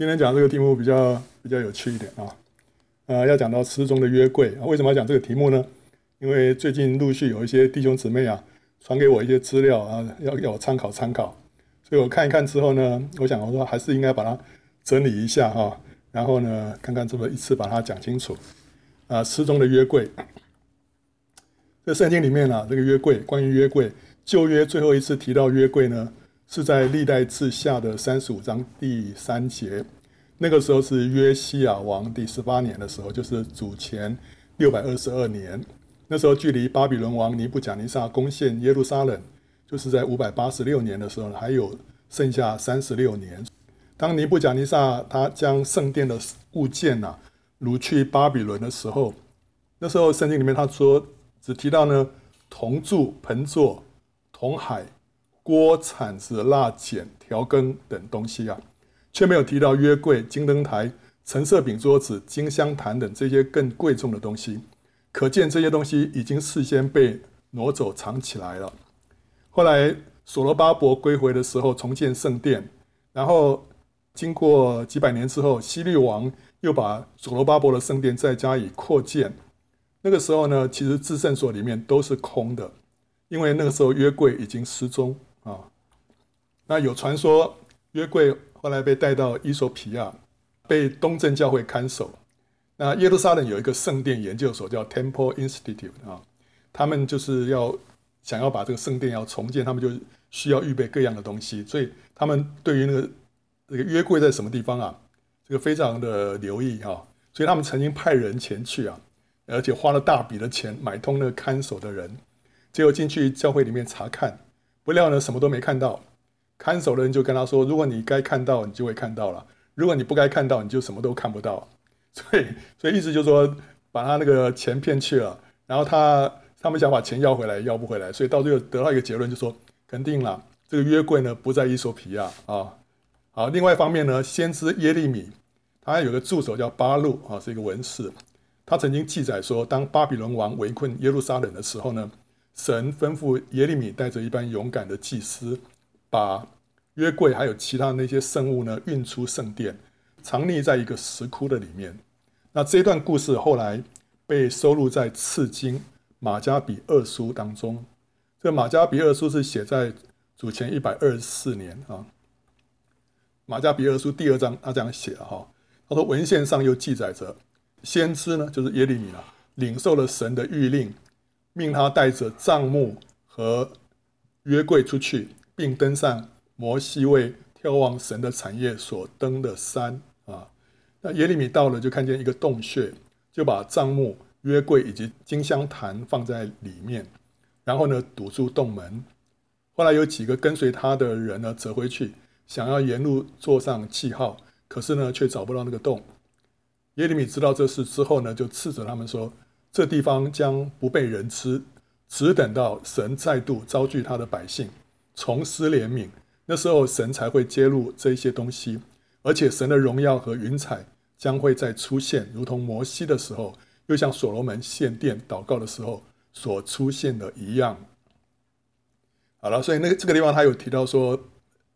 今天讲这个题目比较比较有趣一点啊，呃，要讲到诗中的约柜，为什么要讲这个题目呢？因为最近陆续有一些弟兄姊妹啊传给我一些资料啊，要要我参考参考，所以我看一看之后呢，我想我说还是应该把它整理一下哈，然后呢，看看这么一次把它讲清楚啊，诗中的约柜。这圣经里面啊，这个约柜，关于约柜，旧约最后一次提到约柜呢，是在历代志下的三十五章第三节。那个时候是约西亚王第十八年的时候，就是主前六百二十二年。那时候距离巴比伦王尼布甲尼撒攻陷耶路撒冷，就是在五百八十六年的时候，还有剩下三十六年。当尼布甲尼撒他将圣殿的物件呐掳去巴比伦的时候，那时候圣经里面他说。只提到呢，铜柱、盆座、铜海、锅、铲子、蜡剪、调羹等东西啊，却没有提到约柜、金灯台、橙色饼桌子、金香坛等这些更贵重的东西。可见这些东西已经事先被挪走藏起来了。后来所罗巴伯归回的时候，重建圣殿，然后经过几百年之后，希律王又把所罗巴伯的圣殿再加以扩建。那个时候呢，其实至圣所里面都是空的，因为那个时候约柜已经失踪啊。那有传说约柜后来被带到伊索比亚，被东正教会看守。那耶路撒冷有一个圣殿研究所叫 Temple Institute 啊，他们就是要想要把这个圣殿要重建，他们就需要预备各样的东西，所以他们对于那个这个约柜在什么地方啊，这个非常的留意哈，所以他们曾经派人前去啊。而且花了大笔的钱买通那个看守的人，结果进去教会里面查看，不料呢什么都没看到。看守的人就跟他说：“如果你该看到，你就会看到了；如果你不该看到，你就什么都看不到。”所以，所以意思就是说，把他那个钱骗去了，然后他他们想把钱要回来，要不回来，所以到最后得到一个结论，就说肯定了，这个约柜呢不在伊索皮亚啊。好，另外一方面呢，先知耶利米，他有个助手叫巴录啊，是一个文士。他曾经记载说，当巴比伦王围困耶路撒冷的时候呢，神吩咐耶利米带着一班勇敢的祭司，把约柜还有其他那些圣物呢运出圣殿，藏匿在一个石窟的里面。那这段故事后来被收录在次经马加比二书当中。这马加比二书是写在主前一百二十四年啊。马加比二书第二章他这样写哈，他说文献上又记载着。先知呢，就是耶利米了，领受了神的谕令，命他带着帐幕和约柜出去，并登上摩西为眺望神的产业所登的山啊。那耶利米到了，就看见一个洞穴，就把帐幕、约柜以及金香坛放在里面，然后呢，堵住洞门。后来有几个跟随他的人呢，折回去，想要沿路做上记号，可是呢，却找不到那个洞。耶利米知道这事之后呢，就斥责他们说：“这地方将不被人吃，只等到神再度招聚他的百姓，重施怜悯，那时候神才会揭露这些东西，而且神的荣耀和云彩将会再出现，如同摩西的时候，又像所罗门献殿祷告的时候所出现的一样。”好了，所以那个这个地方他有提到说，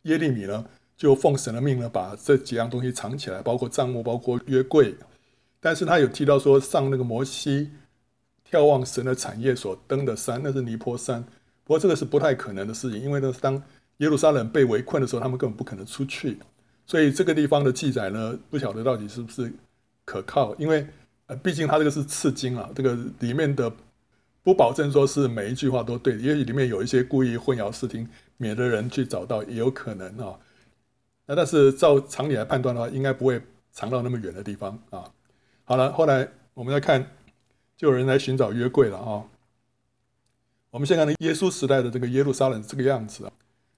耶利米呢就奉神的命呢，把这几样东西藏起来，包括帐幕，包括约柜。但是他有提到说，上那个摩西眺望神的产业所登的山，那是尼坡山。不过这个是不太可能的事情，因为呢，当耶路撒冷被围困的时候，他们根本不可能出去。所以这个地方的记载呢，不晓得到底是不是可靠。因为呃，毕竟他这个是次经啊，这个里面的不保证说是每一句话都对，也许里面有一些故意混淆视听，免得人去找到也有可能啊。那但是照常理来判断的话，应该不会藏到那么远的地方啊。好了，后来我们再看，就有人来寻找约柜了啊。我们先看耶稣时代的这个耶路撒冷这个样子啊。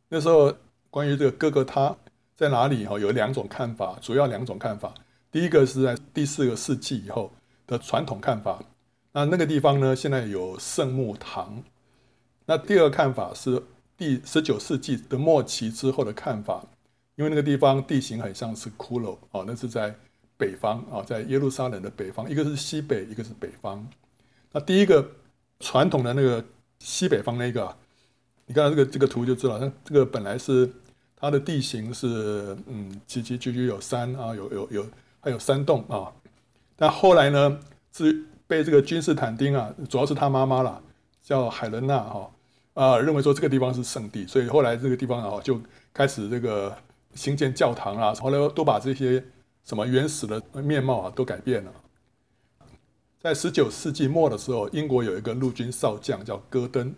那时候关于这个哥哥他在哪里哈，有两种看法，主要两种看法。第一个是在第四个世纪以后的传统看法，那那个地方呢，现在有圣墓堂。那第二个看法是第十九世纪的末期之后的看法，因为那个地方地形很像是骷髅哦，那是在。北方啊，在耶路撒冷的北方，一个是西北，一个是北方。那第一个传统的那个西北方那个，你看这个这个图就知道，那这个本来是它的地形是嗯，崎崎岖岖有山啊，有有有还有山洞啊。但后来呢，是被这个君士坦丁啊，主要是他妈妈啦，叫海伦娜哈啊，认为说这个地方是圣地，所以后来这个地方啊就开始这个兴建教堂啊，后来都把这些什么原始的面貌啊都改变了。在十九世纪末的时候，英国有一个陆军少将叫戈登，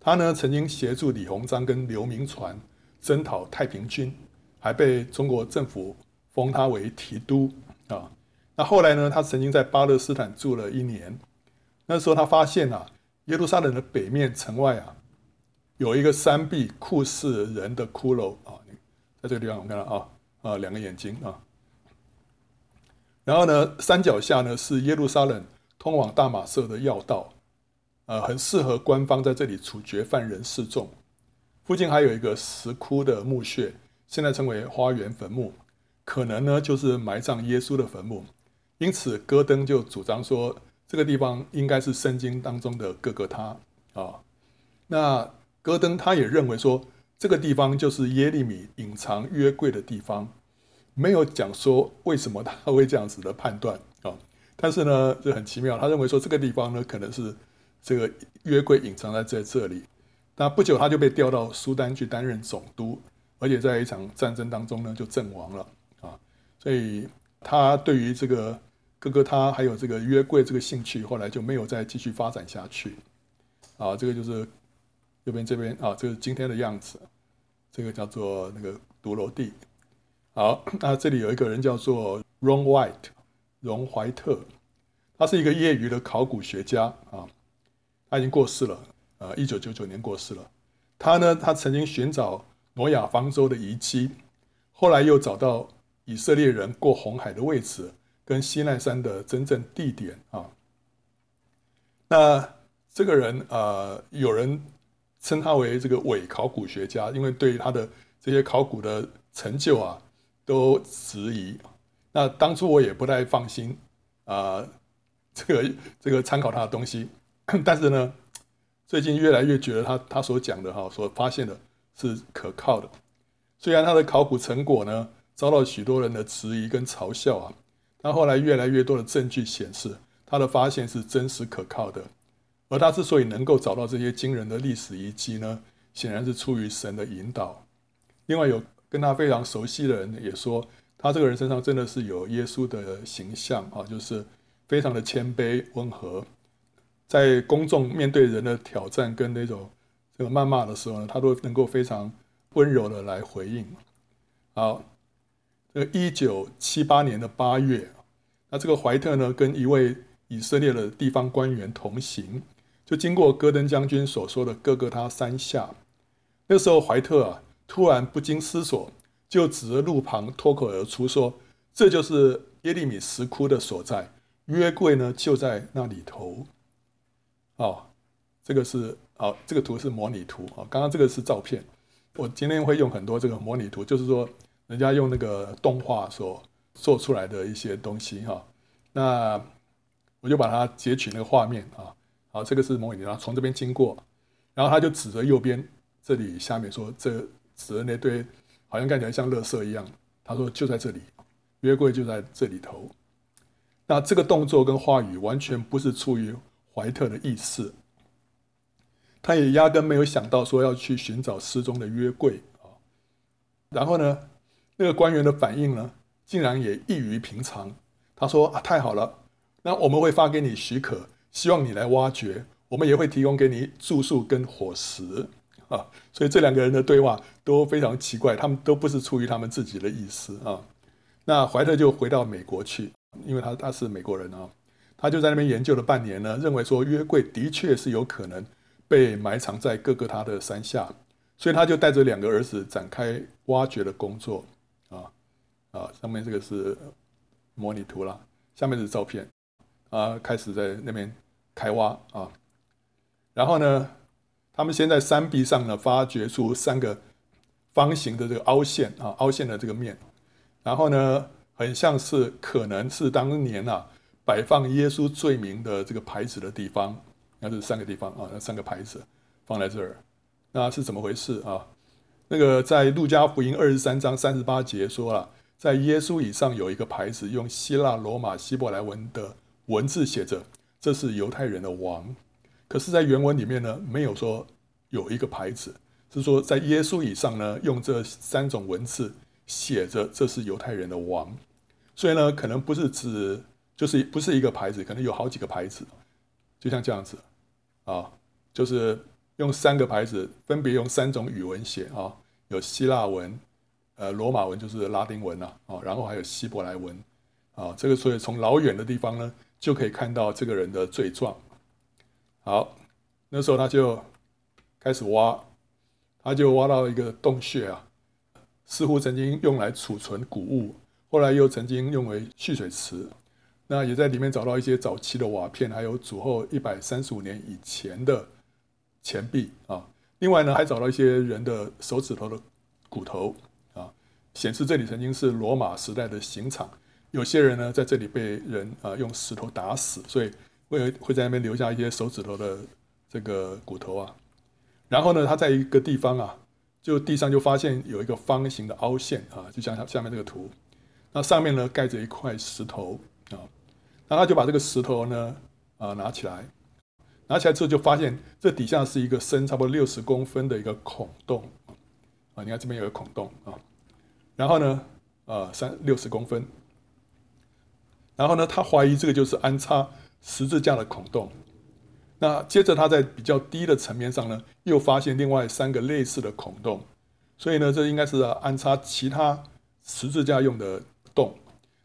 他呢曾经协助李鸿章跟刘铭传征讨太平军，还被中国政府封他为提督啊。那后来呢，他曾经在巴勒斯坦住了一年。那时候他发现啊，耶路撒冷的北面城外啊，有一个三臂酷似人的骷髅啊，在这个地方我们看到啊啊两个眼睛啊。然后呢，山脚下呢是耶路撒冷通往大马色的要道，呃，很适合官方在这里处决犯人示众。附近还有一个石窟的墓穴，现在称为花园坟墓，可能呢就是埋葬耶稣的坟墓。因此，戈登就主张说，这个地方应该是圣经当中的各各他啊。那戈登他也认为说，这个地方就是耶利米隐藏约柜的地方。没有讲说为什么他会这样子的判断啊，但是呢，这很奇妙，他认为说这个地方呢可能是这个约柜隐藏在在这里。那不久他就被调到苏丹去担任总督，而且在一场战争当中呢就阵亡了啊。所以他对于这个哥哥他还有这个约柜这个兴趣，后来就没有再继续发展下去啊。这个就是右边这边啊，这个今天的样子，这个叫做那个髑髅地。好，那这里有一个人叫做 Ron White，荣怀特，他是一个业余的考古学家啊，他已经过世了，呃，一九九九年过世了。他呢，他曾经寻找挪亚方舟的遗迹，后来又找到以色列人过红海的位置跟西奈山的真正地点啊。那这个人呃，有人称他为这个伪考古学家，因为对他的这些考古的成就啊。都质疑，那当初我也不太放心啊、这个这个参考他的东西，但是呢，最近越来越觉得他他所讲的哈，所发现的是可靠的。虽然他的考古成果呢遭到许多人的质疑跟嘲笑啊，但后来越来越多的证据显示他的发现是真实可靠的。而他之所以能够找到这些惊人的历史遗迹呢，显然是出于神的引导。另外有。跟他非常熟悉的人也说，他这个人身上真的是有耶稣的形象啊，就是非常的谦卑温和，在公众面对人的挑战跟那种这个谩骂的时候呢，他都能够非常温柔的来回应。好，这个一九七八年的八月，那这个怀特呢跟一位以色列的地方官员同行，就经过戈登将军所说的各各他山下，那时候怀特啊。突然不经思索，就指着路旁脱口而出说：“这就是耶利米石窟的所在，约柜呢就在那里头。”哦，这个是哦，这个图是模拟图啊。刚刚这个是照片，我今天会用很多这个模拟图，就是说人家用那个动画所做出来的一些东西哈。那我就把它截取那个画面啊。好，这个是模拟图，然后从这边经过，然后他就指着右边这里下面说：“这。”指的那堆好像看起来像垃圾一样，他说就在这里，约柜就在这里头。那这个动作跟话语完全不是出于怀特的意思，他也压根没有想到说要去寻找失踪的约柜啊。然后呢，那个官员的反应呢，竟然也异于平常。他说啊，太好了，那我们会发给你许可，希望你来挖掘，我们也会提供给你住宿跟伙食。啊，所以这两个人的对话都非常奇怪，他们都不是出于他们自己的意思啊。那怀特就回到美国去，因为他他是美国人啊，他就在那边研究了半年呢，认为说约柜的确是有可能被埋藏在各个他的山下，所以他就带着两个儿子展开挖掘的工作啊啊，上面这个是模拟图啦，下面是照片啊，开始在那边开挖啊，然后呢，他们先在山壁上呢，发掘出三个方形的这个凹陷啊，凹陷的这个面，然后呢，很像是可能是当年啊摆放耶稣罪名的这个牌子的地方，那是三个地方啊，那三个牌子放在这儿，那是怎么回事啊？那个在路加福音二十三章三十八节说了，在耶稣以上有一个牌子，用希腊、罗马、希伯来文的文字写着：“这是犹太人的王。”可是，在原文里面呢，没有说有一个牌子，是说在耶稣以上呢，用这三种文字写着：“这是犹太人的王。”所以呢，可能不是指就是不是一个牌子，可能有好几个牌子，就像这样子啊，就是用三个牌子，分别用三种语文写啊，有希腊文、呃罗马文就是拉丁文呐啊，然后还有希伯来文啊，这个所以从老远的地方呢，就可以看到这个人的罪状。好，那时候他就开始挖，他就挖到一个洞穴啊，似乎曾经用来储存谷物。后来又曾经用为蓄水池，那也在里面找到一些早期的瓦片，还有主后一百三十五年以前的钱币啊。另外呢，还找到一些人的手指头的骨头啊，显示这里曾经是罗马时代的刑场。有些人呢，在这里被人啊用石头打死，所以会会在那边留下一些手指头的这个骨头啊。然后呢，他在一个地方啊，就地上就发现有一个方形的凹陷啊，就像下面这个图。那上面呢，盖着一块石头啊，那他就把这个石头呢啊拿起来，拿起来之后就发现这底下是一个深差不多六十公分的一个孔洞啊，你看这边有个孔洞啊，然后呢啊三六十公分，然后呢他怀疑这个就是安插十字架的孔洞，那接着他在比较低的层面上呢又发现另外三个类似的孔洞，所以呢这应该是安插其他十字架用的。洞，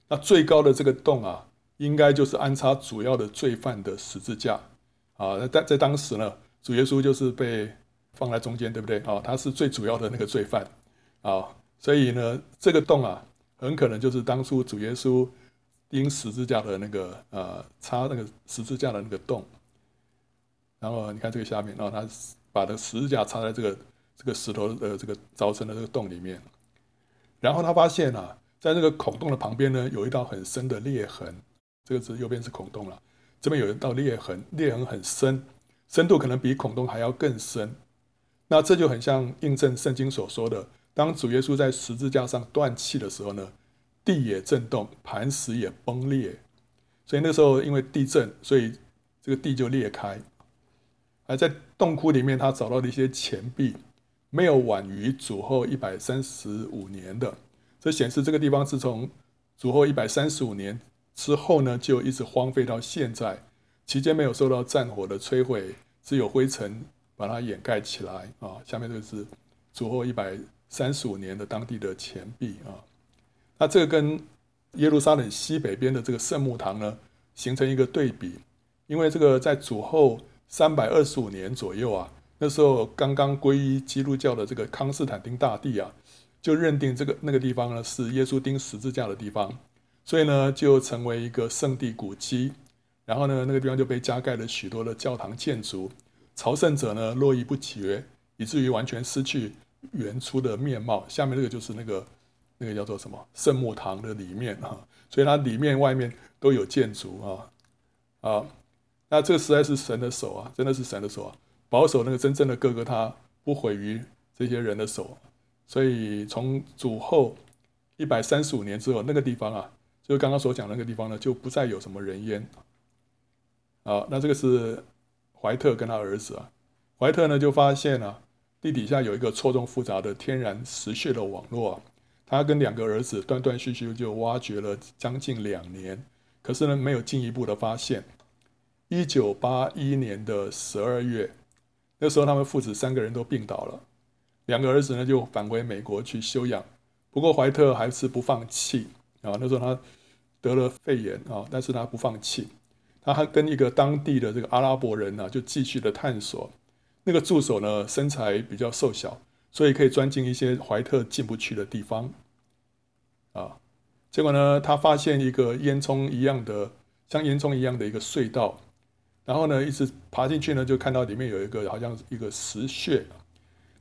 那最高的这个洞啊，应该就是安插主要的罪犯的十字架啊。那在在当时呢，主耶稣就是被放在中间，对不对啊？他是最主要的那个罪犯啊，所以呢，这个洞啊，很可能就是当初主耶稣钉十字架的那个呃，插那个十字架的那个洞。然后你看这个下面，然后他把这个十字架插在这个这个石头的这个凿成的这个洞里面，然后他发现啊。在那个孔洞的旁边呢，有一道很深的裂痕。这个是右边是孔洞了，这边有一道裂痕，裂痕很深，深度可能比孔洞还要更深。那这就很像印证圣经所说的：当主耶稣在十字架上断气的时候呢，地也震动，磐石也崩裂。所以那时候因为地震，所以这个地就裂开。而在洞窟里面，他找到了一些钱币，没有晚于主后一百三十五年的。这显示这个地方是从主后一百三十五年之后呢，就一直荒废到现在，期间没有受到战火的摧毁，只有灰尘把它掩盖起来啊。下面这个是主后一百三十五年的当地的钱币啊。那这个跟耶路撒冷西北边的这个圣墓堂呢，形成一个对比，因为这个在主后三百二十五年左右啊，那时候刚刚皈依基督教的这个康斯坦丁大帝啊。就认定这个那个地方呢，是耶稣钉十字架的地方，所以呢就成为一个圣地古迹。然后呢，那个地方就被加盖了许多的教堂建筑，朝圣者呢络绎不绝，以至于完全失去原初的面貌。下面这个就是那个那个叫做什么圣墓堂的里面啊，所以它里面外面都有建筑啊啊，那这个实在是神的手啊，真的是神的手啊，保守那个真正的哥哥他不毁于这些人的手。所以从主后一百三十五年之后，那个地方啊，就是刚刚所讲那个地方呢，就不再有什么人烟。啊，那这个是怀特跟他儿子啊，怀特呢就发现啊，地底下有一个错综复杂的天然石穴的网络啊，他跟两个儿子断断续续就挖掘了将近两年，可是呢没有进一步的发现。一九八一年的十二月，那时候他们父子三个人都病倒了。两个儿子呢就返回美国去休养，不过怀特还是不放弃啊。那时候他得了肺炎啊，但是他不放弃，他还跟一个当地的这个阿拉伯人呢就继续的探索。那个助手呢身材比较瘦小，所以可以钻进一些怀特进不去的地方啊。结果呢，他发现一个烟囱一样的，像烟囱一样的一个隧道，然后呢一直爬进去呢，就看到里面有一个好像一个石穴。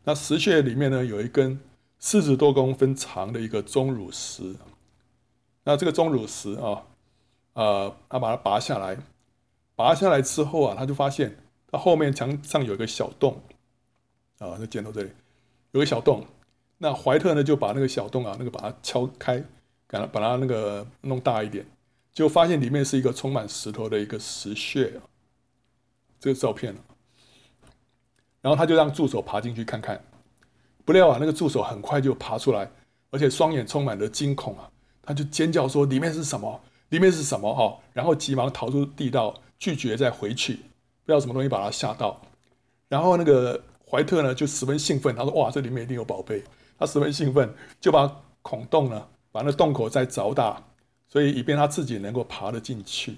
那石穴里面呢，有一根四十多公分长的一个钟乳石。那这个钟乳石啊，呃，他把它拔下来，拔下来之后啊，他就发现它后面墙上有一个小洞啊，在箭头这里有个小洞。那怀特呢就把那个小洞啊，那个把它敲开，把它把它那个弄大一点，就发现里面是一个充满石头的一个石穴，这个照片。然后他就让助手爬进去看看，不料啊，那个助手很快就爬出来，而且双眼充满了惊恐啊，他就尖叫说：“里面是什么？里面是什么？”哈，然后急忙逃出地道，拒绝再回去，不知道什么东西把他吓到。然后那个怀特呢就十分兴奋，他说：“哇，这里面一定有宝贝。”他十分兴奋，就把孔洞呢，把那洞口再凿大，所以以便他自己能够爬得进去。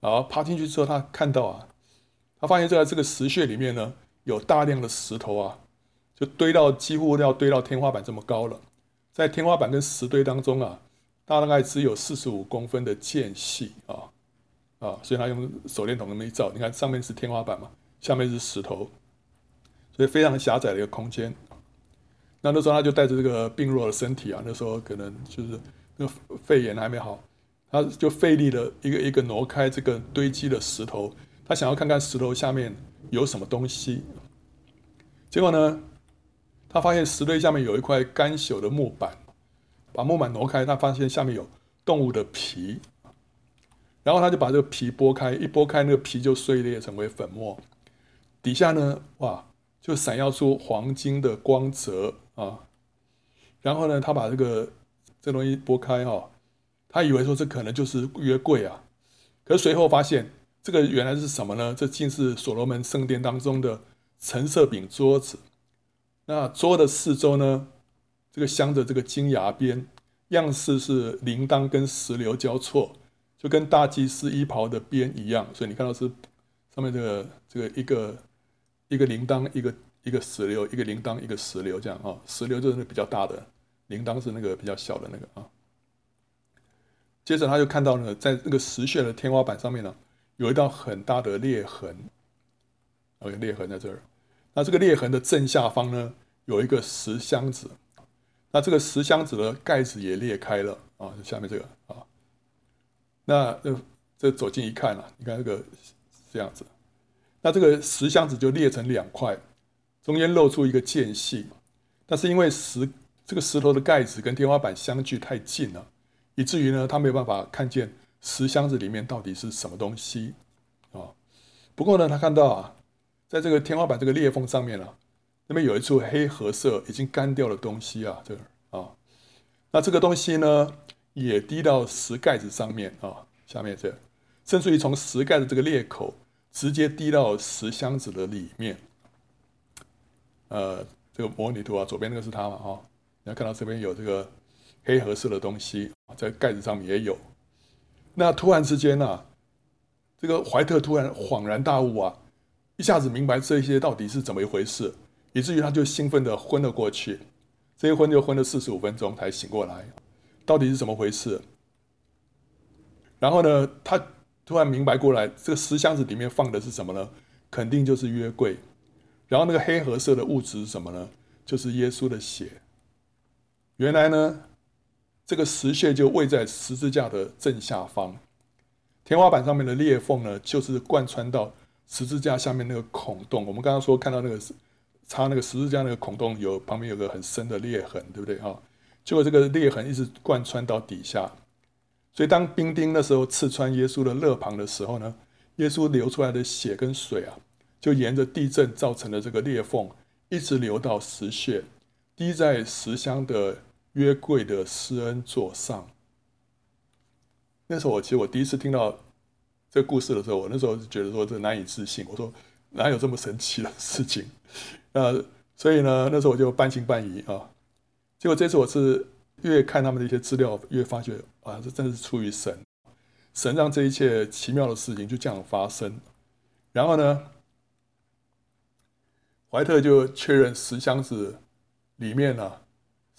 然后爬进去之后，他看到啊。他发现，在这个石穴里面呢，有大量的石头啊，就堆到几乎要堆到天花板这么高了。在天花板跟石堆当中啊，大概只有四十五公分的间隙啊啊，所以他用手电筒那么一照，你看上面是天花板嘛，下面是石头，所以非常狭窄的一个空间。那那时候他就带着这个病弱的身体啊，那时候可能就是那肺炎还没好，他就费力的一个一个挪开这个堆积的石头。他想要看看石头下面有什么东西，结果呢，他发现石堆下面有一块干朽的木板，把木板挪开，他发现下面有动物的皮，然后他就把这个皮剥开，一剥开那个皮就碎裂成为粉末，底下呢，哇，就闪耀出黄金的光泽啊，然后呢，他把这个这东西剥开哈，他以为说这可能就是约柜啊，可随后发现。这个原来是什么呢？这竟是所罗门圣殿当中的橙色饼桌子。那桌的四周呢，这个镶着这个金牙边，样式是铃铛跟石榴交错，就跟大祭司衣袍的边一样。所以你看到是上面这个这个一个一个铃铛，一个一个石榴，一个铃铛，一个石榴这样啊。石榴就是那比较大的，铃铛是那个比较小的那个啊。接着他就看到呢，在那个石穴的天花板上面呢。有一道很大的裂痕，有裂痕在这儿。那这个裂痕的正下方呢，有一个石箱子。那这个石箱子的盖子也裂开了啊，下面这个啊。那这这走近一看啊，你看这个这样子。那这个石箱子就裂成两块，中间露出一个间隙。但是因为石这个石头的盖子跟天花板相距太近了，以至于呢，他没有办法看见。石箱子里面到底是什么东西啊？不过呢，他看到啊，在这个天花板这个裂缝上面啊，那边有一处黑褐色已经干掉的东西啊，这儿啊，那这个东西呢，也滴到石盖子上面啊，下面这，甚至于从石盖的这个裂口直接滴到石箱子的里面。呃，这个模拟图啊，左边那个是它嘛，哈，你要看到这边有这个黑褐色的东西，在盖子上面也有。那突然之间呢、这个怀特突然恍然大悟啊，一下子明白这些到底是怎么一回事，以至于他就兴奋地昏了过去。这一昏就昏了四十五分钟才醒过来，到底是怎么回事？然后呢，他突然明白过来，这个石箱子里面放的是什么呢？肯定就是约柜。然后那个黑褐色的物质是什么呢？就是耶稣的血。原来呢。这个石穴就位在十字架的正下方，天花板上面的裂缝呢，就是贯穿到十字架下面那个孔洞。我们刚刚说看到那个插那个十字架那个孔洞有旁边有个很深的裂痕，对不对啊？结果这个裂痕一直贯穿到底下，所以当兵丁那时候刺穿耶稣的肋旁的时候呢，耶稣流出来的血跟水啊，就沿着地震造成的这个裂缝，一直流到石穴，滴在石箱的。约柜的施恩座上。那时候我其实我第一次听到这故事的时候，我那时候就觉得说这难以置信。我说哪有这么神奇的事情？呃，所以呢，那时候我就半信半疑啊。结果这次我是越看他们的一些资料，越发觉啊，这真的是出于神，神让这一切奇妙的事情就这样发生。然后呢，怀特就确认石箱子里面呢、啊。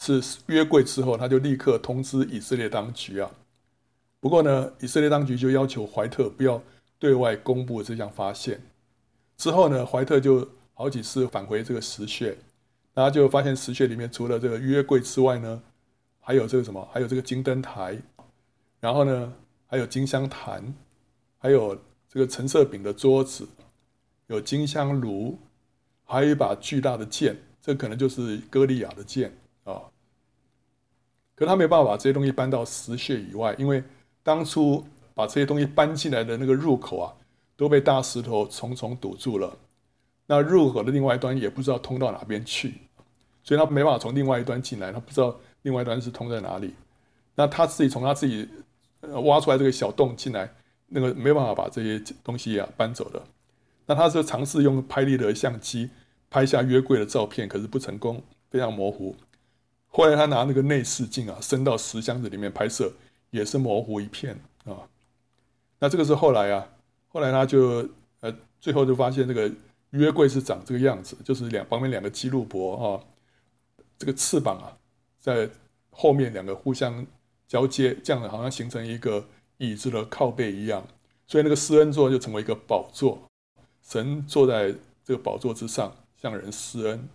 是约柜之后，他就立刻通知以色列当局啊。不过呢，以色列当局就要求怀特不要对外公布这项发现。之后呢，怀特就好几次返回这个石穴，然后就发现石穴里面除了这个约柜之外呢，还有这个什么？还有这个金灯台，然后呢，还有金香坛，还有这个陈色饼的桌子，有金香炉，还有一把巨大的剑这可能就是歌利亚的剑啊。可他没办法把这些东西搬到石穴以外，因为当初把这些东西搬进来的那个入口啊，都被大石头重重堵住了。那入口的另外一端也不知道通到哪边去，所以他没办法从另外一端进来，他不知道另外一端是通在哪里。那他自己从他自己挖出来这个小洞进来，那个没办法把这些东西啊搬走的。那他是尝试用拍立得相机拍下约柜的照片，可是不成功，非常模糊。后来他拿那个内视镜啊，伸到石箱子里面拍摄，也是模糊一片啊。那这个是后来啊，后来他就呃，最后就发现这个约柜是长这个样子，就是两旁边两个基路伯啊，这个翅膀啊，在后面两个互相交接，这样好像形成一个椅子的靠背一样，所以那个施恩座就成为一个宝座，神坐在这个宝座之上向人施恩。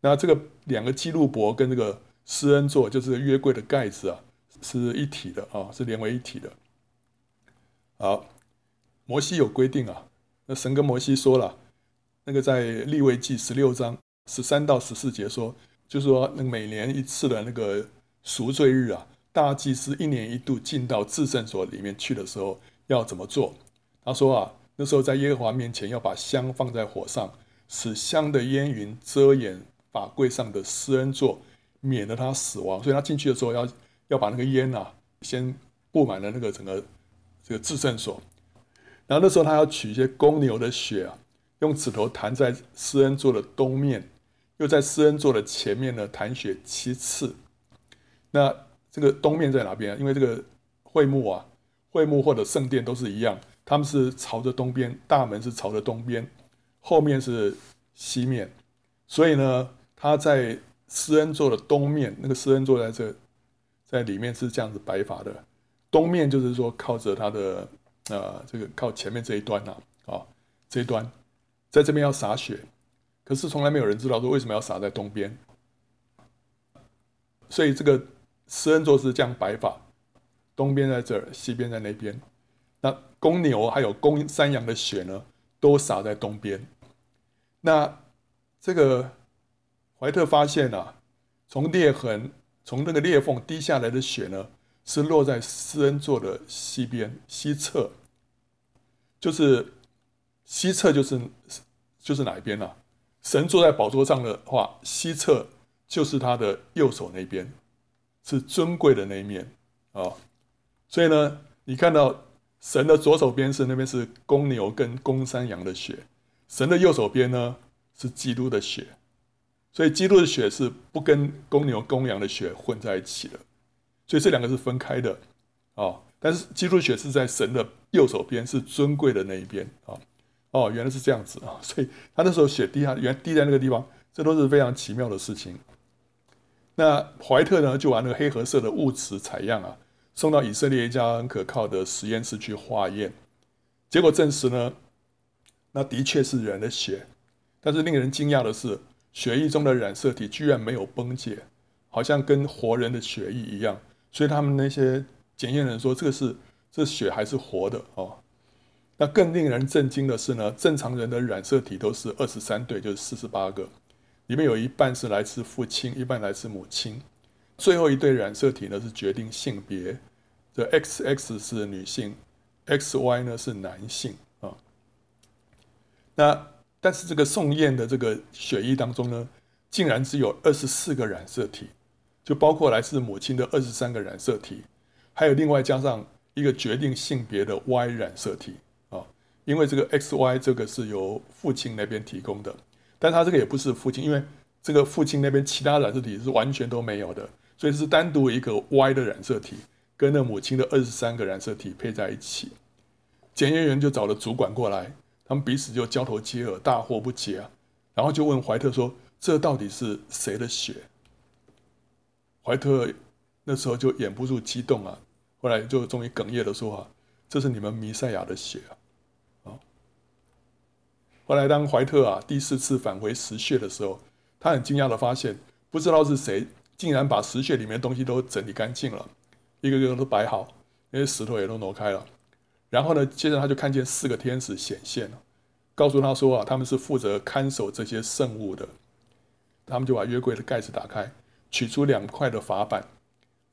那这个两个基路伯跟这个施恩座，就是约柜的盖子啊，是一体的啊，是连为一体的。好，摩西有规定啊，那神跟摩西说了，那个在立位记十六章十三到十四节说，就是说那每年一次的那个赎罪日啊，大祭司一年一度进到至圣所里面去的时候要怎么做？他说啊，那时候在耶和华面前要把香放在火上，使香的烟云遮掩。法柜上的施恩座，免得他死亡，所以他进去的时候要要把那个烟啊，先布满了那个整个这个至圣所。然后那时候他要取一些公牛的血啊，用指头弹在施恩座的东面，又在施恩座的前面呢弹雪七次。那这个东面在哪边啊？因为这个会幕啊，会幕或者圣殿都是一样，他们是朝着东边，大门是朝着东边，后面是西面，所以呢。他在施恩座的东面，那个施恩座在这，在里面是这样子摆法的。东面就是说靠着他的呃，这个靠前面这一端呐，啊、这一端，在这边要洒血，可是从来没有人知道说为什么要洒在东边。所以这个施恩座是这样摆法，东边在这儿，西边在那边。那公牛还有公山羊的血呢，都洒在东边。那这个。怀特发现啊，从裂痕，从那个裂缝滴下来的血呢，是落在施恩座的西边西侧，就是西侧就是就是哪一边呢、啊？神坐在宝座上的话，西侧就是他的右手那边，是尊贵的那一面啊。所以呢，你看到神的左手边是那边是公牛跟公山羊的血，神的右手边呢是基督的血。所以基督的血是不跟公牛、公羊的血混在一起的，所以这两个是分开的啊。但是基督血是在神的右手边，是尊贵的那一边啊。哦，原来是这样子啊。所以他那时候血滴下，原来滴在那个地方，这都是非常奇妙的事情。那怀特呢，就把那个黑褐色的物质采样啊，送到以色列一家很可靠的实验室去化验，结果证实呢，那的确是人的血。但是令人惊讶的是，血液中的染色体居然没有崩解，好像跟活人的血液一样，所以他们那些检验人说这个是这血还是活的哦。那更令人震惊的是呢，正常人的染色体都是二十三对，就是四十八个，里面有一半是来自父亲，一半来自母亲，最后一对染色体呢是决定性别，这 XX 是女性，XY 呢是男性啊、那。但是这个送验的这个血液当中呢，竟然只有二十四个染色体，就包括来自母亲的二十三个染色体，还有另外加上一个决定性别的 Y 染色体，因为这个 XY 这个是由父亲那边提供的，但他这个也不是父亲，因为这个父亲那边其他染色体是完全都没有的，所以是单独一个 Y 的染色体跟那母亲的二十三个染色体配在一起，检验员就找了主管过来。他们彼此就交头接耳，大惑不解啊，然后就问怀特说：“这到底是谁的血？”怀特那时候就掩不住激动啊，后来就终于哽咽的说：“啊，这是你们弥赛亚的血！”啊，后来当怀特啊第四次返回石穴的时候，他很惊讶的发现，不知道是谁竟然把石穴里面东西都整理干净了，一个个都摆好，那些石头也都挪开了。然后呢，接着他就看见四个天使显现了，告诉他说啊，他们是负责看守这些圣物的。他们就把约柜的盖子打开，取出两块的法板，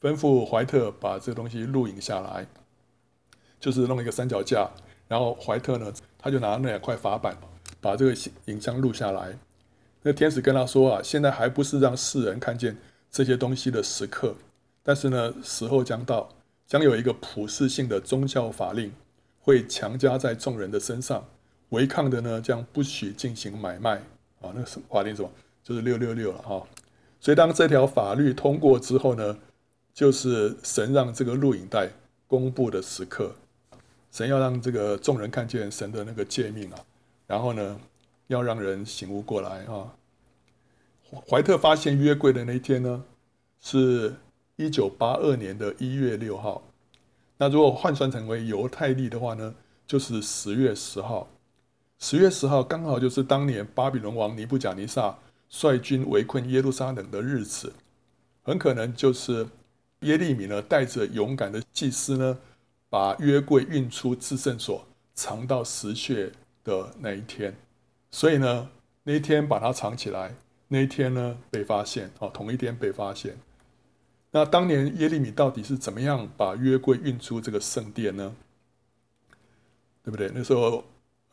吩咐怀特把这个东西录影下来，就是弄一个三脚架，然后怀特呢，他就拿那两块法板，把这个影像录下来。那天使跟他说啊，现在还不是让世人看见这些东西的时刻，但是呢，时候将到，将有一个普世性的宗教法令会强加在众人的身上，违抗的呢，将不许进行买卖啊。那个什么法令什么？就是六六六了哈，所以当这条法律通过之后呢，就是神让这个录影带公布的时刻，神要让这个众人看见神的那个诫命啊，然后呢，要让人醒悟过来啊。怀特发现约柜的那一天呢，是一九八二年的一月六号，那如果换算成为犹太历的话呢，就是十月十号，十月十号刚好就是当年巴比伦王尼布甲尼撒。率军围困耶路撒冷的日子，很可能就是耶利米呢带着勇敢的祭司呢，把约柜运出至圣所，藏到石穴的那一天。所以呢，那一天把它藏起来，那一天呢被发现，哦，同一天被发现。那当年耶利米到底是怎么样把约柜运出这个圣殿呢？对不对？那时候，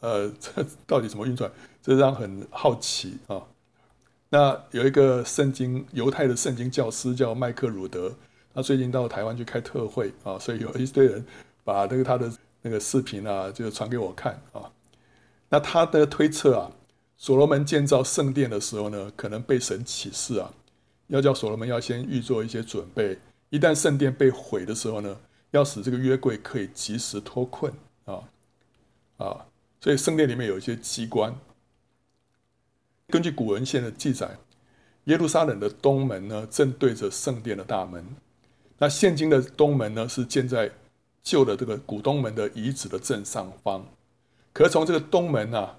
呃，这 到底怎么运出来？这让很好奇啊。那有一个圣经犹太的圣经教师叫麦克鲁德，他最近到台湾去开特会啊，所以有一堆人把那个他的那个视频啊，就传给我看啊。那他的推测啊，所罗门建造圣殿的时候呢，可能被神启示啊，要叫所罗门要先预做一些准备，一旦圣殿被毁的时候呢，要使这个约柜可以及时脱困啊啊，所以圣殿里面有一些机关。根据古文献的记载，耶路撒冷的东门呢，正对着圣殿的大门。那现今的东门呢，是建在旧的这个古东门的遗址的正上方。可从这个东门啊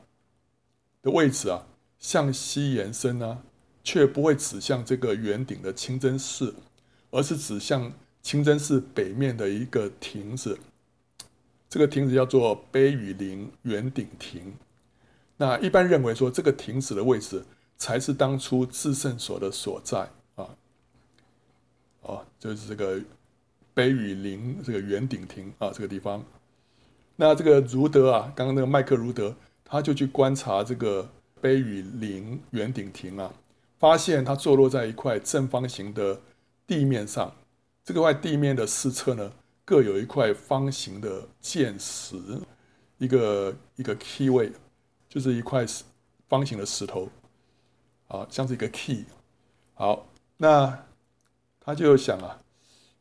的位置啊，向西延伸呢，却不会指向这个圆顶的清真寺，而是指向清真寺北面的一个亭子。这个亭子叫做陂与林圆顶亭。那一般认为说，这个亭子的位置才是当初至圣所的所在啊，哦，就是这个陂与陵这个圆顶亭啊，这个地方。那这个儒德啊，刚刚那个麦克儒德，他就去观察这个碑与陵圆顶亭啊，发现它坐落在一块正方形的地面上，这个块地面的四侧呢，各有一块方形的箭石，一个一个 key 位。就是一块方形的石头，啊，像是一个 key。好，那他就想啊，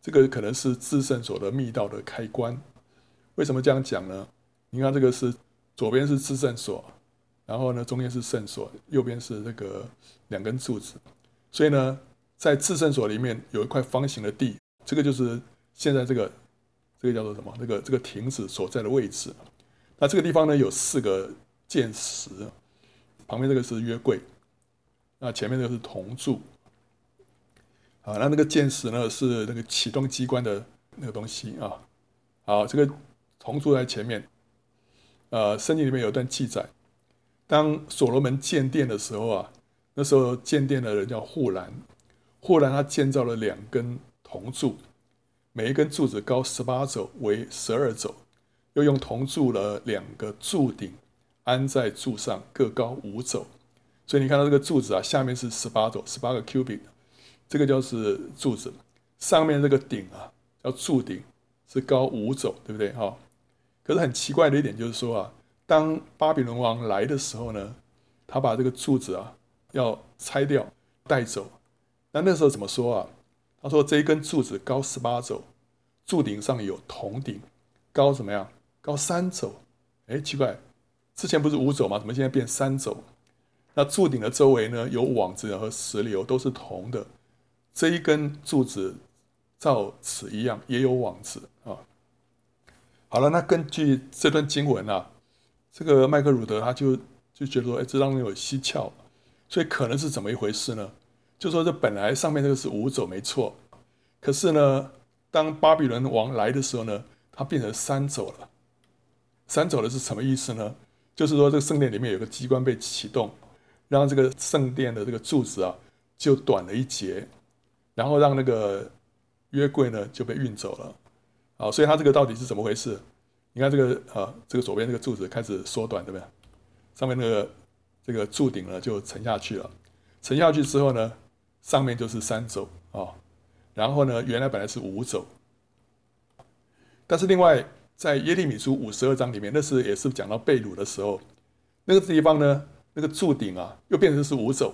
这个可能是至圣所的密道的开关。为什么这样讲呢？你看这个是左边是至圣所，然后呢，中间是圣所，右边是这个两根柱子。所以呢，在至圣所里面有一块方形的地，这个就是现在这个这个叫做什么？这个这个亭子所在的位置。那这个地方呢，有四个。箭石，旁边这个是约柜，那前面这个是铜柱，啊，那那个箭石呢是那个启动机关的那个东西啊，好，这个铜柱在前面，呃，圣经里面有一段记载，当所罗门建殿的时候啊，那时候建殿的人叫户兰，户兰他建造了两根铜柱，每一根柱子高十八肘，为十二肘，又用铜铸了两个柱顶。安在柱上，各高五肘，所以你看到这个柱子啊，下面是十八肘，十八个 cubit，这个就是柱子。上面这个顶啊，叫柱顶，是高五肘，对不对？哈。可是很奇怪的一点就是说啊，当巴比伦王来的时候呢，他把这个柱子啊要拆掉带走。那那时候怎么说啊？他说这一根柱子高十八肘，柱顶上有铜顶，高怎么样？高三肘。哎，奇怪。之前不是五肘吗？怎么现在变三肘？那柱顶的周围呢，有网子和石榴，都是铜的。这一根柱子照此一样，也有网子啊。好了，那根据这段经文啊，这个麦克鲁德他就就觉得说，哎，这当中有蹊跷，所以可能是怎么一回事呢？就说这本来上面这个是五走没错，可是呢，当巴比伦王来的时候呢，它变成三走了。三走的是什么意思呢？就是说，这个圣殿里面有个机关被启动，让这个圣殿的这个柱子啊，就短了一截，然后让那个约柜呢就被运走了。啊，所以它这个到底是怎么回事？你看这个啊，这个左边这个柱子开始缩短，对不对？上面那个这个柱顶呢就沉下去了，沉下去之后呢，上面就是三轴啊，然后呢，原来本来是五轴，但是另外在耶利米书五十二章里面，那是也是讲到被掳的时候，那个地方呢，那个柱顶啊又变成是五轴，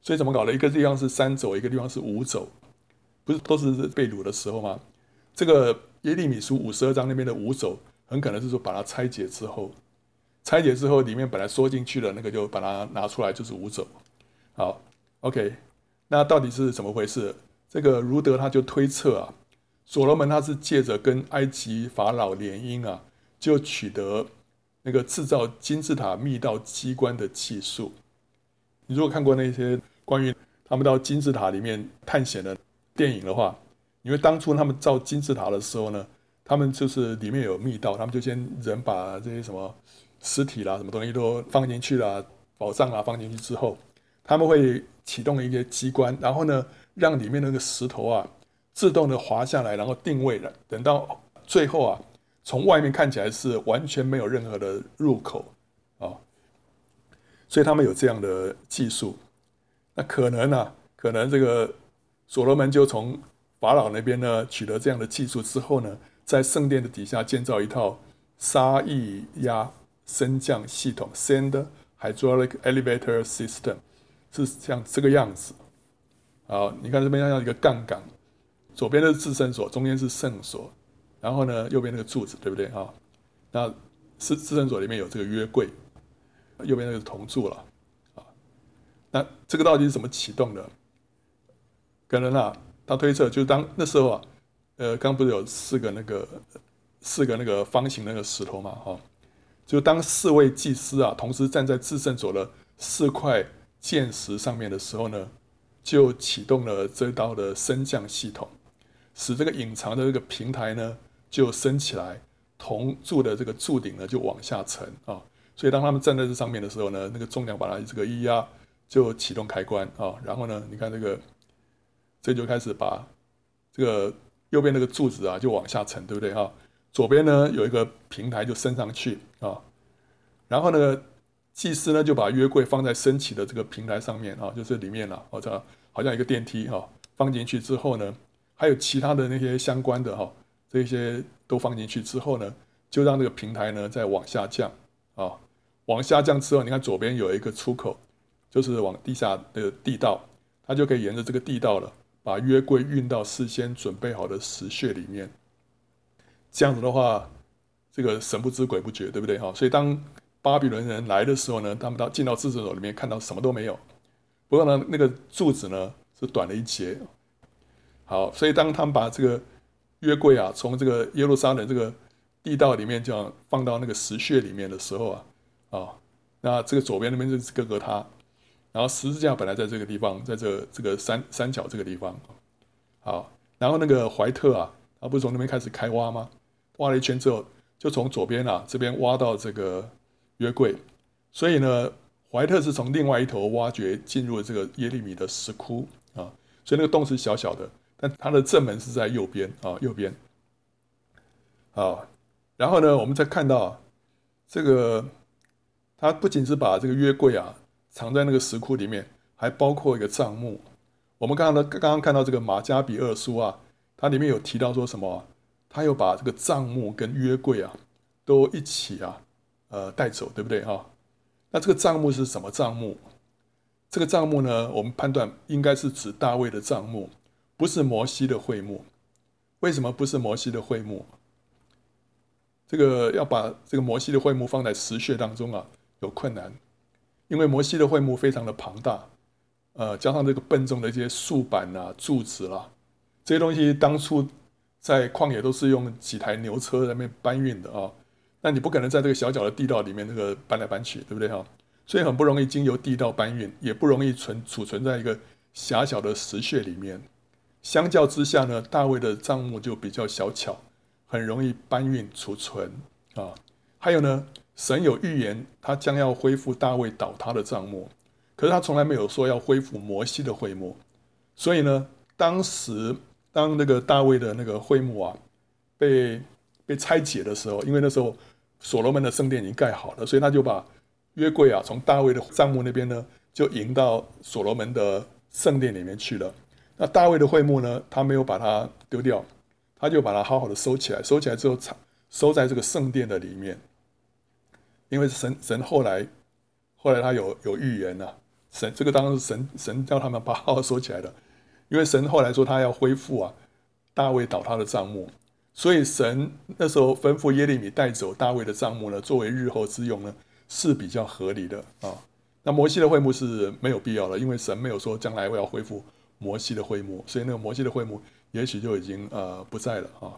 所以怎么搞的？一个地方是三轴，一个地方是五轴，不是都是被掳的时候吗？这个。耶利米书五十二章那边的五肘，很可能是说把它拆解之后，拆解之后里面本来缩进去的那个就把它拿出来，就是五肘。好，OK，那到底是怎么回事？这个儒德他就推测啊，所罗门他是借着跟埃及法老联姻啊，就取得那个制造金字塔密道机关的技术。你如果看过那些关于他们到金字塔里面探险的电影的话，因为当初他们造金字塔的时候呢，他们就是里面有密道，他们就先人把这些什么尸体啦、什么东西都放进去了，宝藏啊放进去之后，他们会启动一些机关，然后呢，让里面那个石头啊自动的滑下来，然后定位了。等到最后啊，从外面看起来是完全没有任何的入口啊，所以他们有这样的技术。那可能啊，可能这个所罗门就从法老那边呢，取得这样的技术之后呢，在圣殿的底下建造一套沙溢压升降系统 （Sand Hydraulic Elevator System），是像这个样子。好，你看这边像一个杠杆，左边的是至圣所，中间是圣所，然后呢，右边那个柱子，对不对啊？那是至圣所里面有这个约柜，右边那个是铜柱了。啊，那这个到底是怎么启动的？可能啊。他推测，就当那时候啊，呃，刚不是有四个那个四个那个方形那个石头嘛，哈，就当四位祭司啊同时站在至圣所的四块箭石上面的时候呢，就启动了这道的升降系统，使这个隐藏的这个平台呢就升起来，铜柱的这个柱顶呢就往下沉啊，所以当他们站在这上面的时候呢，那个重量把它这个一压，就启动开关啊，然后呢，你看这个。这就开始把这个右边那个柱子啊，就往下沉，对不对哈？左边呢有一个平台就升上去啊，然后呢，祭司呢就把约柜放在升起的这个平台上面啊，就是里面了，好像好像一个电梯哈，放进去之后呢，还有其他的那些相关的哈，这些都放进去之后呢，就让这个平台呢再往下降啊，往下降之后，你看左边有一个出口，就是往地下的地道，它就可以沿着这个地道了。把约柜运到事先准备好的石穴里面，这样子的话，这个神不知鬼不觉，对不对哈？所以当巴比伦人来的时候呢，他们到进到至圣所里面，看到什么都没有。不过呢，那个柱子呢是短了一截。好，所以当他们把这个约柜啊从这个耶路撒冷这个地道里面这样放到那个石穴里面的时候啊，啊，那这个左边那边就是各个他。然后十字架本来在这个地方，在这、这个山山脚这个地方，好，然后那个怀特啊，他不是从那边开始开挖吗？挖了一圈之后，就从左边啊这边挖到这个约柜，所以呢，怀特是从另外一头挖掘进入了这个耶利米的石窟啊，所以那个洞是小小的，但它的正门是在右边啊，右边，啊，然后呢，我们再看到这个，他不仅是把这个约柜啊。藏在那个石窟里面，还包括一个账目。我们刚刚呢，刚刚看到这个马加比二书啊，它里面有提到说什么？他又把这个账目跟约柜啊，都一起啊，呃，带走，对不对哈？那这个账目是什么账目？这个账目呢，我们判断应该是指大卫的账目，不是摩西的会幕。为什么不是摩西的会幕？这个要把这个摩西的会幕放在石穴当中啊，有困难。因为摩西的会幕非常的庞大，呃，加上这个笨重的一些竖板啊、柱子啦、啊，这些东西当初在旷野都是用几台牛车在那边搬运的啊。那你不可能在这个小小的地道里面那个搬来搬去，对不对哈？所以很不容易经由地道搬运，也不容易存储存在一个狭小的石穴里面。相较之下呢，大卫的帐幕就比较小巧，很容易搬运储存啊。还有呢。神有预言，他将要恢复大卫倒塌的帐幕，可是他从来没有说要恢复摩西的会幕。所以呢，当时当那个大卫的那个会幕啊被被拆解的时候，因为那时候所罗门的圣殿已经盖好了，所以他就把约柜啊从大卫的帐幕那边呢就迎到所罗门的圣殿里面去了。那大卫的会幕呢，他没有把它丢掉，他就把它好好的收起来，收起来之后藏收在这个圣殿的里面。因为神神后来后来他有有预言啊，神这个当时神神叫他们把好好收起来的。因为神后来说他要恢复啊，大卫倒塌的账目，所以神那时候吩咐耶利米带走大卫的账目呢，作为日后之用呢，是比较合理的啊。那摩西的会幕是没有必要了，因为神没有说将来我要恢复摩西的会幕，所以那个摩西的会幕也许就已经呃不在了啊。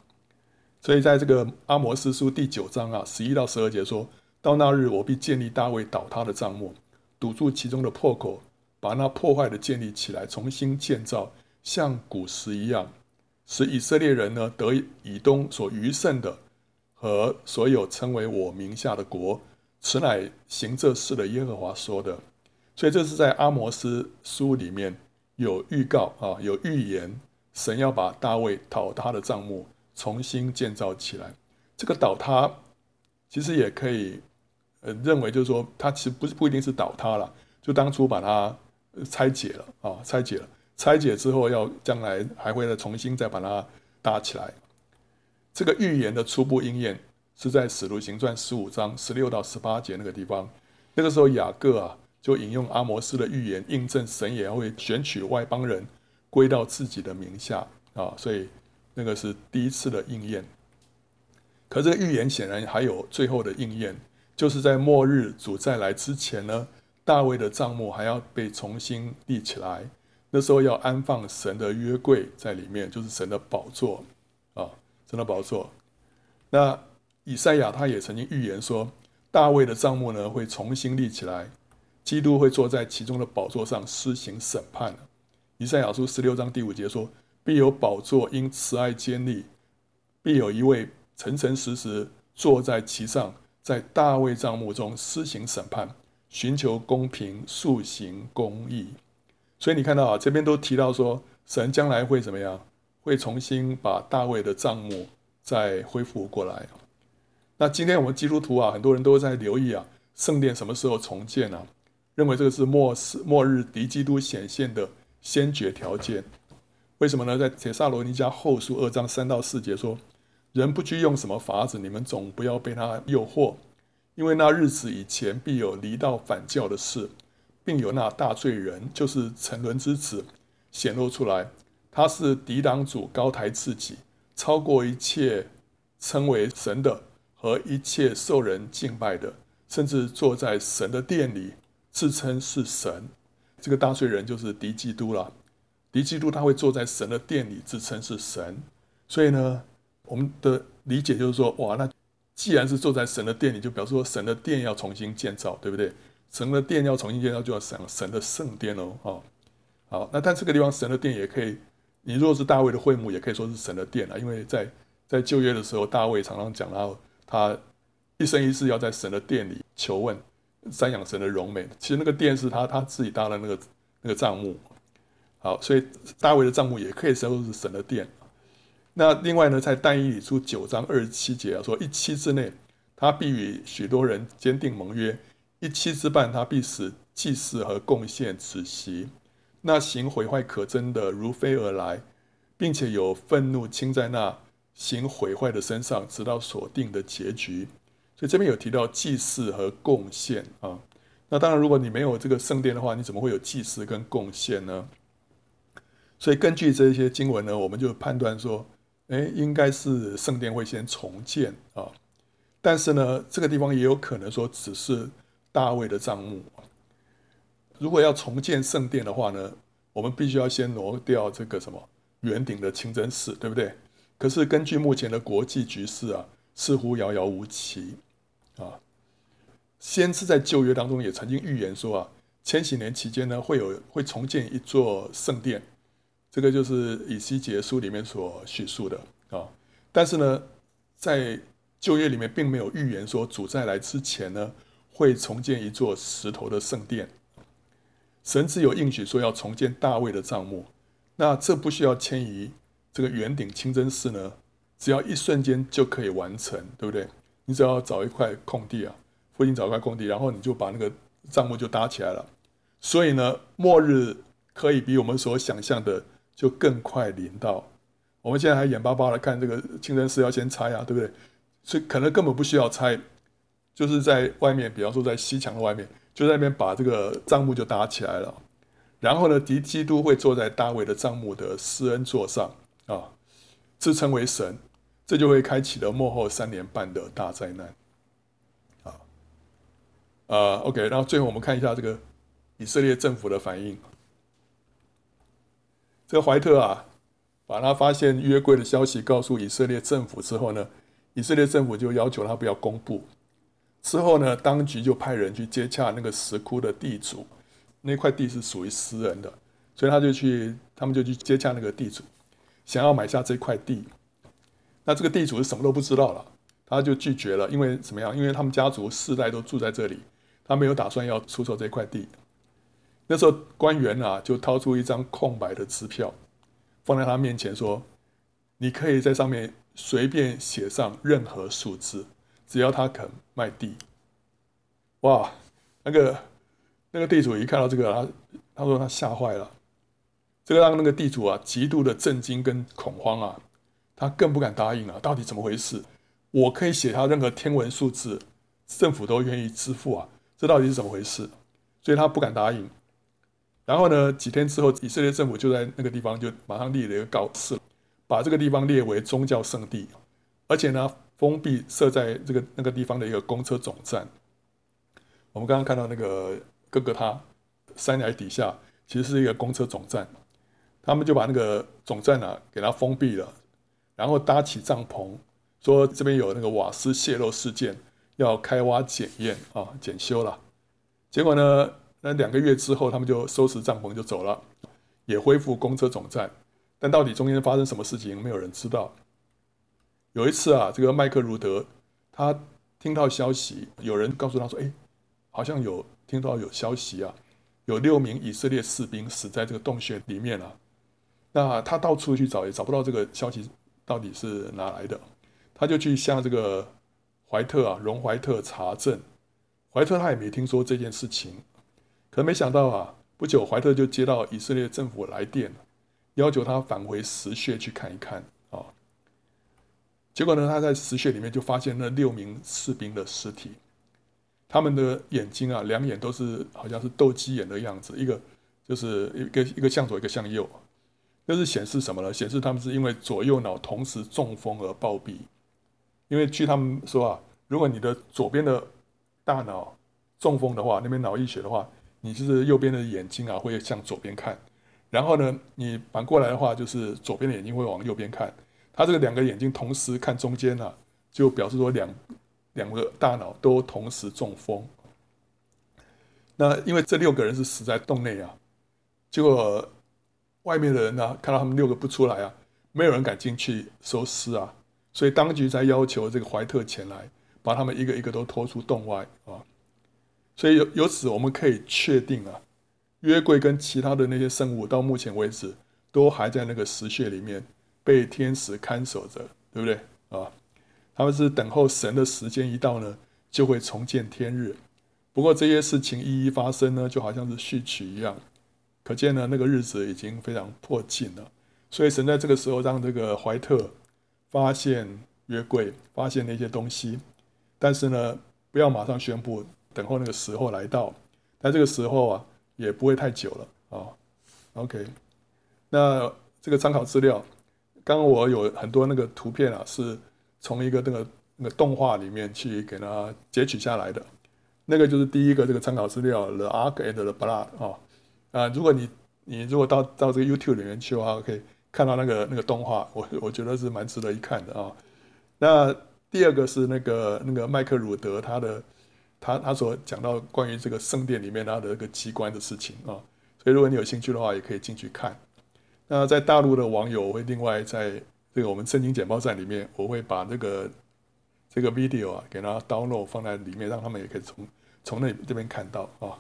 所以在这个阿摩斯书第九章啊，十一到十二节说，到那日我必建立大卫倒塌的帐幕，堵住其中的破口，把那破坏的建立起来，重新建造。像古时一样，使以色列人呢得以东所余剩的和所有称为我名下的国，此乃行这事的耶和华说的。所以这是在阿摩斯书里面有预告啊，有预言，神要把大卫倒塌的帐幕重新建造起来。这个倒塌其实也可以呃认为就是说，它其实不是不一定是倒塌了，就当初把它拆解了啊，拆解了。拆解之后，要将来还会再重新再把它搭起来。这个预言的初步应验是在《使徒行传》十五章十六到十八节那个地方。那个时候，雅各啊就引用阿摩斯的预言，印证神也会选取外邦人归到自己的名下啊，所以那个是第一次的应验。可这个预言显然还有最后的应验，就是在末日主再来之前呢，大卫的帐幕还要被重新立起来。那时候要安放神的约柜在里面，就是神的宝座啊，神的宝座。那以赛亚他也曾经预言说，大卫的帐幕呢会重新立起来，基督会坐在其中的宝座上施行审判。以赛亚书十六章第五节说，必有宝座因慈爱坚立，必有一位诚诚实实坐在其上，在大卫帐幕中施行审判，寻求公平，速行公义。所以你看到啊，这边都提到说，神将来会怎么样？会重新把大卫的帐幕再恢复过来。那今天我们基督徒啊，很多人都在留意啊，圣殿什么时候重建啊？认为这个是末世末日敌基督显现的先决条件。为什么呢？在帖撒罗尼迦后书二章三到四节说：“人不拘用什么法子，你们总不要被他诱惑，因为那日子以前必有离道反教的事。”并有那大罪人，就是沉沦之子，显露出来。他是敌挡主，高抬自己，超过一切称为神的和一切受人敬拜的，甚至坐在神的殿里，自称是神。这个大罪人就是敌基督了。敌基督他会坐在神的殿里，自称是神。所以呢，我们的理解就是说，哇，那既然是坐在神的殿里，就表示说神的殿要重新建造，对不对？神的殿要重新建造，就要神神的圣殿哦，哦，好，那但这个地方神的殿也可以，你如果是大卫的会幕，也可以说是神的殿啊，因为在在旧约的时候，大卫常常讲到他一生一世要在神的殿里求问、瞻仰神的荣美。其实那个殿是他他自己搭的那个那个帐幕，好，所以大卫的帐幕也可以说是神的殿。那另外呢，在但以理书九章二十七节啊，说一期之内，他必与许多人坚定盟约。一期之半，他必使祭祀和贡献止息。那行毁坏可憎的如飞而来，并且有愤怒倾在那行毁坏的身上，直到所定的结局。所以这边有提到祭祀和贡献啊。那当然，如果你没有这个圣殿的话，你怎么会有祭祀跟贡献呢？所以根据这些经文呢，我们就判断说，诶，应该是圣殿会先重建啊。但是呢，这个地方也有可能说只是。大卫的账目，如果要重建圣殿的话呢，我们必须要先挪掉这个什么圆顶的清真寺，对不对？可是根据目前的国际局势啊，似乎遥遥无期啊。先知在旧约当中也曾经预言说啊，千禧年期间呢，会有会重建一座圣殿，这个就是以西结书里面所叙述的啊。但是呢，在旧约里面并没有预言说主再来之前呢。会重建一座石头的圣殿，神自有应许说要重建大卫的帐幕，那这不需要迁移这个圆顶清真寺呢？只要一瞬间就可以完成，对不对？你只要找一块空地啊，附近找一块空地，然后你就把那个帐幕就搭起来了。所以呢，末日可以比我们所想象的就更快临到。我们现在还眼巴巴的看这个清真寺要先拆啊，对不对？所以可能根本不需要拆，就是在外面，比方说在西墙的外面，就在那边把这个帐幕就搭起来了。然后呢，敌基督会坐在大卫的帐幕的施恩座上啊，自称为神，这就会开启了幕后三年半的大灾难。啊，呃，OK，然后最后我们看一下这个以色列政府的反应。这怀特啊。把他发现约柜的消息告诉以色列政府之后呢，以色列政府就要求他不要公布。之后呢，当局就派人去接洽那个石窟的地主，那块地是属于私人的，所以他就去，他们就去接洽那个地主，想要买下这块地。那这个地主是什么都不知道了，他就拒绝了，因为怎么样？因为他们家族世代都住在这里，他没有打算要出售这块地。那时候官员啊，就掏出一张空白的支票。放在他面前说：“你可以在上面随便写上任何数字，只要他肯卖地。”哇，那个那个地主一看到这个，他他说他吓坏了。这个让那个地主啊极度的震惊跟恐慌啊，他更不敢答应了。到底怎么回事？我可以写他任何天文数字，政府都愿意支付啊，这到底是怎么回事？所以他不敢答应。然后呢，几天之后，以色列政府就在那个地方就马上立了一个告示，把这个地方列为宗教圣地，而且呢，封闭设在这个那个地方的一个公车总站。我们刚刚看到那个哥哥他山崖底下，其实是一个公车总站，他们就把那个总站啊给它封闭了，然后搭起帐篷，说这边有那个瓦斯泄漏事件，要开挖检验啊检修了。结果呢？那两个月之后，他们就收拾帐篷就走了，也恢复公车总站。但到底中间发生什么事情，没有人知道。有一次啊，这个麦克卢德他听到消息，有人告诉他说：“哎，好像有听到有消息啊，有六名以色列士兵死在这个洞穴里面了啊。”那他到处去找，也找不到这个消息到底是哪来的。他就去向这个怀特啊，荣怀特查证。怀特他也没听说这件事情。可没想到啊，不久怀特就接到以色列政府来电，要求他返回石穴去看一看啊。结果呢，他在石穴里面就发现那六名士兵的尸体，他们的眼睛啊，两眼都是好像是斗鸡眼的样子，一个就是一个一个向左，一个向右，那是显示什么呢？显示他们是因为左右脑同时中风而暴毙。因为据他们说啊，如果你的左边的大脑中风的话，那边脑溢血的话。你就是右边的眼睛啊，会向左边看，然后呢，你反过来的话，就是左边的眼睛会往右边看。他这个两个眼睛同时看中间啊，就表示说两两个大脑都同时中风。那因为这六个人是死在洞内啊，结果外面的人呢，看到他们六个不出来啊，没有人敢进去收尸啊，所以当局才要求这个怀特前来，把他们一个一个都拖出洞外啊。所以由由此我们可以确定啊，约柜跟其他的那些圣物到目前为止都还在那个石穴里面被天使看守着，对不对啊？他们是等候神的时间一到呢，就会重见天日。不过这些事情一一发生呢，就好像是序曲一样，可见呢那个日子已经非常迫近了。所以神在这个时候让这个怀特发现约柜，发现那些东西，但是呢不要马上宣布。等候那个时候来到，但这个时候啊也不会太久了啊。OK，那这个参考资料，刚刚我有很多那个图片啊，是从一个那个那个动画里面去给它截取下来的。那个就是第一个这个参考资料，The Ark and the Blood 啊啊，如果你你如果到到这个 YouTube 里面去的话，可以看到那个那个动画，我我觉得是蛮值得一看的啊。那第二个是那个那个麦克鲁德他的。他他所讲到关于这个圣殿里面他的这个机关的事情啊，所以如果你有兴趣的话，也可以进去看。那在大陆的网友，会另外在这个我们圣经简报站里面，我会把这个这个 video 啊给他 download 放在里面，让他们也可以从从那这边看到啊。